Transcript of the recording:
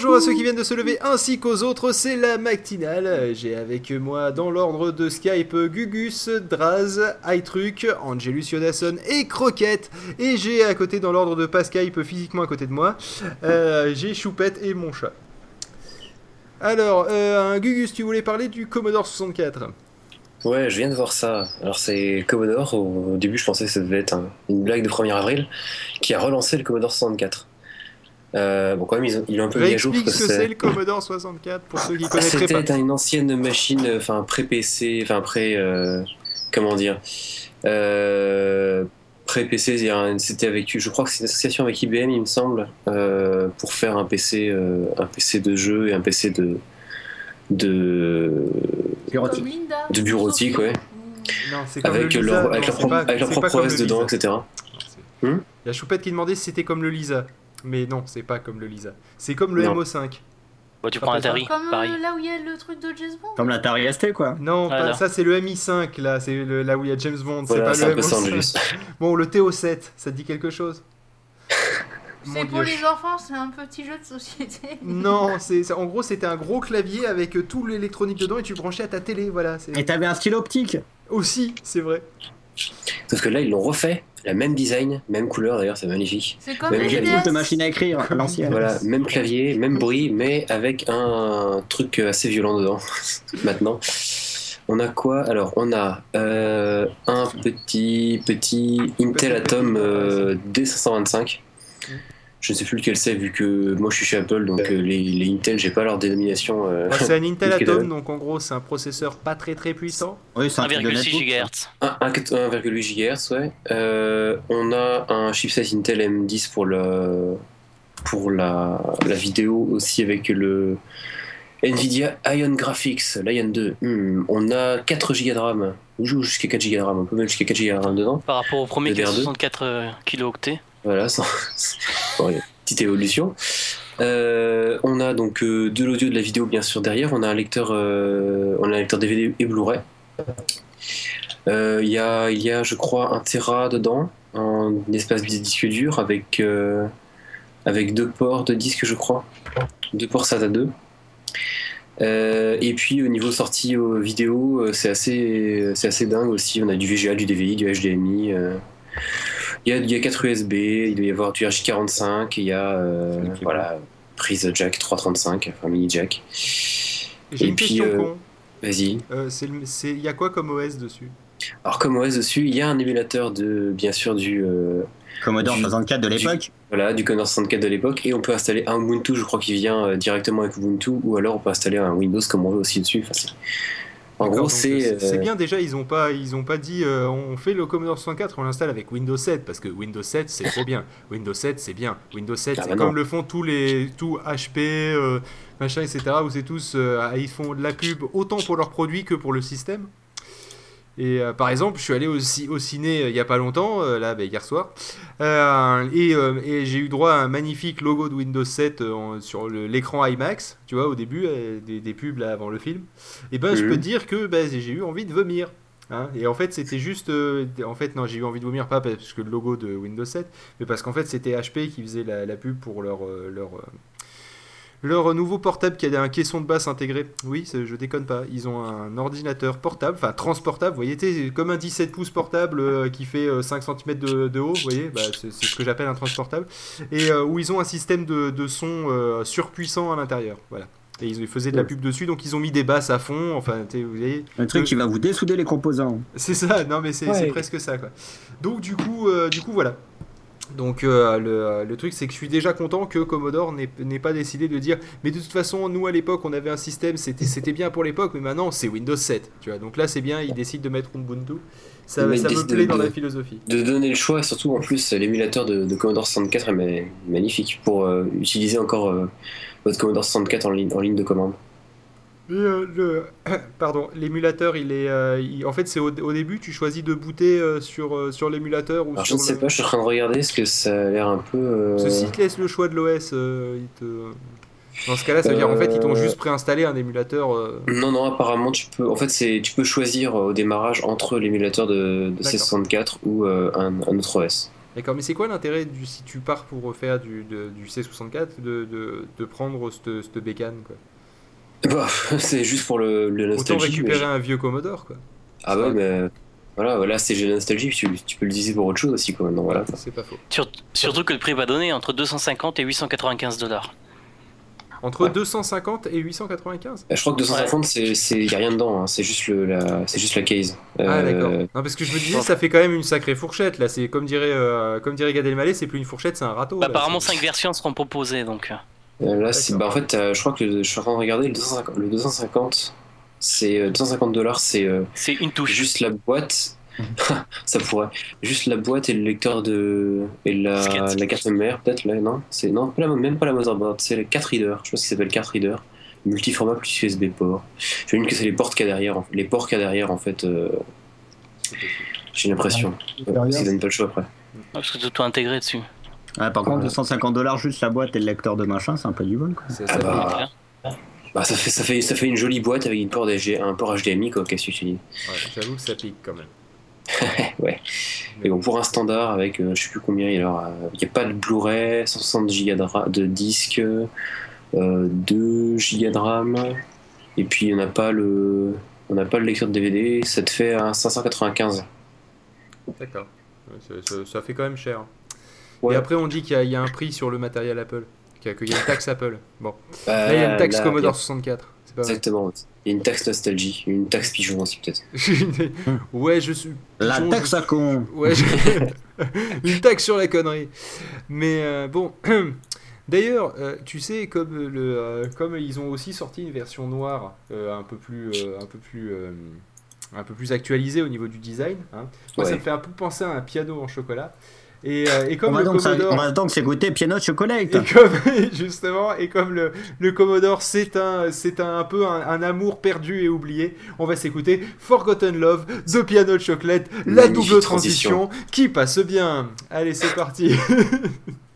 Bonjour à ceux qui viennent de se lever ainsi qu'aux autres, c'est la matinale. J'ai avec moi dans l'ordre de Skype Gugus, Draz, iTruc, Angelus Yodasson et Croquette. Et j'ai à côté dans l'ordre de pas Skype physiquement à côté de moi, euh, j'ai Choupette et mon chat. Alors, euh, Gugus, tu voulais parler du Commodore 64 Ouais, je viens de voir ça. Alors c'est Commodore, au début je pensais que ça devait être un- une blague de 1er avril, qui a relancé le Commodore 64. Euh, bon, quand même, ils ont, ils un peu mis à jour. Réexplique parce ce que c'est le Commodore 64 pour ceux qui Ah, connaîtraient pas. C'était une ancienne machine, enfin pré-PC, enfin pré, euh, comment dire, euh, pré-PC, c'était avec, je crois que c'est une association avec IBM, il me semble, euh, pour faire un PC, euh, un PC de jeu et un PC de de, Bureautique. De bureautique, ouais, Non, avec le leur, avec Non, leur, pro- pas- avec leur propre OS le dedans, Lisa. etc. Hmm Il y a Choupette qui demandait si c'était comme le Lisa. Mais non, c'est pas comme le Lisa. C'est comme le Non. MO5. Bah, tu prends un Atari, Comme euh, pareil. là où il y a le truc de James Bond. Comme l'Atari ST, quoi. Non, pas- ça c'est le MI5 là, c'est le- là où il y a James Bond, Voilà, c'est pas le ça, MO5. Angelus. Bon, le TO7, ça te dit quelque chose? C'est pour les enfants, c'est un petit jeu de société. Non, c'est c'est- en gros c'était un gros clavier avec tout l'électronique dedans et tu le branchais à ta télé, voilà. c'est- Et t'avais un stylo optique? Aussi, c'est vrai. Sauf que là, ils l'ont refait, la même design, même couleur d'ailleurs, c'est magnifique. C'est comme DS. de machine à écrire, l'ancienne. Voilà, même clavier, même bruit, mais avec un truc assez violent dedans. Maintenant, on a quoi? Alors, on a euh, un petit petit Intel Atom euh, D525. Je ne sais plus lequel c'est vu que moi je suis chez Apple, donc euh, les, les Intel, j'ai pas leur dénomination. euh, Bah, c'est un Intel Atom, donc en gros c'est un processeur pas très très puissant. Oui, c'est un truc de 1,6 netbook, ça. GHz. 1 1,8 GHz, ouais. Euh, on a un chipset Intel M10 pour, le, pour la, la vidéo aussi avec le Nvidia Ion Graphics, l'Ion 2. Hmm, on a 4 Go de RAM. On joue jusqu'à 4 Go de RAM, on peut mettre jusqu'à 4 Go de RAM dedans. Par rapport au premier qui est DDR2. 64 euh, kilooctets. Voilà, petite évolution. Euh, on a donc euh, de l'audio, de la vidéo bien sûr derrière. On a un lecteur, euh, on a un lecteur DVD et Blu-ray. Il y, a, y a, je crois, un Tera dedans, un espace de disque dur avec, avec deux ports de disque, je crois. Deux ports SATA 2. Euh, et puis au niveau sortie vidéo, c'est assez, c'est assez dingue aussi. On a du VGA, du DVI, du HDMI. Il y, a, il y a 4 USB, il doit y avoir du RJ45, il y a euh, voilà, prise jack 335, enfin mini jack. J'ai Et une puis, question euh, con. Vas-y. Euh, Il y a quoi comme OS dessus? Alors comme OS dessus, il y a un émulateur de bien sûr du euh, Commodore Du- 64 de l'époque. voilà du Commodore 64 de l'époque et on peut installer un Ubuntu, je crois qu'il vient euh, directement avec Ubuntu ou alors on peut installer un Windows comme on veut aussi dessus. Enfin, en gros, c'est euh, c'est bien déjà, ils ont pas, ils ont pas dit euh, on fait le Commodore 64, on l'installe avec Windows 7 parce que Windows 7 c'est trop bien. Windows 7 c'est bien. Windows 7 Ah c'est comme le font tous les tout HP euh, machin etc où c'est tous euh, ils font de la pub autant pour leurs produits que pour le système. Et euh, par exemple, je suis allé au, au ciné euh, il y a pas longtemps, euh, là, bah, hier soir, et, et j'ai eu droit à un magnifique logo de Windows 7 euh, en- sur l'écran IMAX, tu vois, au début, des, des pubs là avant le film. Et ben, je peux te dire que bah, j'ai eu envie de vomir. hein. et en fait, c'était juste. euh, en fait, non, j'ai eu envie de vomir, pas parce que le logo de Windows 7, mais parce qu'en fait, c'était HP qui faisait la, la pub pour leur. leur leur nouveau portable qui a un caisson de basse intégré. Oui, je déconne pas. Ils ont un ordinateur portable, enfin transportable. Vous voyez, comme un 17 pouces portable euh, qui fait euh, 5 cm de, de haut. Vous voyez, bah, c'est ce que j'appelle un transportable. Et euh, où ils ont un système de, de son euh, surpuissant à l'intérieur. Voilà. Et ils faisaient de la pub dessus, donc ils ont mis des basses à fond. Enfin, vous voyez. Un truc qui va vous dessouder les composants. C'est ça, non mais c'est Ouais. presque ça quoi. Donc du coup, euh, du coup voilà. Donc euh, le, le truc c'est que je suis déjà content que Commodore n'ait pas décidé de dire mais de toute façon nous à l'époque on avait un système c'était c'était bien pour l'époque mais maintenant c'est Windows 7 tu vois. Donc là c'est bien ils décident de mettre Ubuntu. Ça, Mais ils ça me plaît de- dans la philosophie. De donner le choix et surtout en plus l'émulateur de, de Commodore 64 est ma- magnifique pour euh, utiliser encore euh, votre Commodore 64 en ligne, en ligne de commande. Mais, euh, le... Pardon, l'émulateur, il est. euh, il- En fait, c'est au, au début, tu choisis de booter euh, sur, euh, sur l'émulateur ou Alors, je sur ne sais le- pas, je suis en train de regarder parce que ça a l'air un peu. Ce site laisse le choix de l'OS. te... Dans ce cas-là, ça veut dire en fait, ils t'ont juste préinstallé un émulateur. Non, non, apparemment, tu peux. En fait, c'est tu peux choisir au démarrage entre l'émulateur de, de C64 ou un, un autre OS. D'accord, mais c'est quoi l'intérêt du si tu pars pour faire du, de- du C64 de, de, de prendre cette bécane quoi? Bah, c'est juste pour le, le Autant nostalgie. récupérer mais- un vieux Commodore quoi. Ah ouais, mais voilà, là c'est la nostalgie, tu, tu peux l'utiliser pour autre chose aussi quoi. maintenant, voilà. C'est pas faux. Sur- surtout que le prix va donner entre 250 et 895 dollars. Entre Ouais. 250 et 895 Euh, Je crois que 250, c'est c'est y a rien dedans, hein, c'est juste le la c'est juste la case. Ah Euh, d'accord. Non parce que je me disais ça fait quand même une sacrée fourchette là. C'est comme dirait euh, comme dirait Gad Elmaleh, c'est plus une fourchette, c'est un râteau. Bah, là. apparemment, C'est- 5 versions seront proposées donc. Euh, Euh, Là, c'est- bah, en fait, euh, je crois que je suis en train de regarder le 250, le 250 c'est euh, 250 dollars, c'est euh, C'est une touche. juste la boîte. ça pourrait. Juste la boîte et le lecteur de et la, carte mère peut-être là non? C'est non pas la- même pas la motherboard c'est le 4 reader je pense qu'il s'appelle 4 reader multiformat plus USB port. J'imagine que c'est les portes qu'il y a derrière en- les ports qu'il y a derrière en fait euh, j'ai l'impression. Derrière. euh, ça donne pas le choix après. Ouais, Parce que tout est intégré dessus. Par contre, 250 dollars juste la boîte et le lecteur de machin, c'est un peu du vol quoi. Ah ça bah. fait- bah ça fait ça fait ça fait une jolie boîte avec une port un port HDMI quoi qu'est-ce que tu dis? Ouais, J'avoue que ça pique quand même. ouais mais bon pour un standard avec euh, je sais plus combien il y a alors, euh, il y a pas de Blu-ray 160 Go de, de disque euh, 2 Go de RAM et puis on n'a pas le on n'a pas le lecteur de DVD ça te fait un 595 D'accord. Ouais, ça- ça- ça fait quand même cher. Ouais. Et après on dit qu'il y, a- il y a un prix sur le matériel Apple. Qu'il y a, qu'il y a une taxe Apple. Bon. Bah, Là il y a une taxe là, Commodore il y 64. C'est a- pas vrai. exactement il y a une taxe nostalgie une taxe pigeon aussi peut-être ouais, je suis. La pigeon, taxe je- à con Ouais, je- une taxe sur la connerie. Mais euh, bon. D'ailleurs, euh, tu sais, comme, le, euh, comme ils ont aussi sorti une version noire euh, un peu plus, euh, un peu plus, euh, un peu plus actualisée au niveau du design, hein, moi ça me fait un peu penser à un piano en chocolat. Et, euh, et on comme va, le donc Commodore, on va donc s'écouter Piano Chocolate et comme justement, et comme le, le Commodore, c'est un, c'est un, un peu un, un amour perdu et oublié. On va s'écouter Forgotten Love de Piano de Chocolate, la Magnifique double transition. transition qui passe bien. Allez, c'est parti.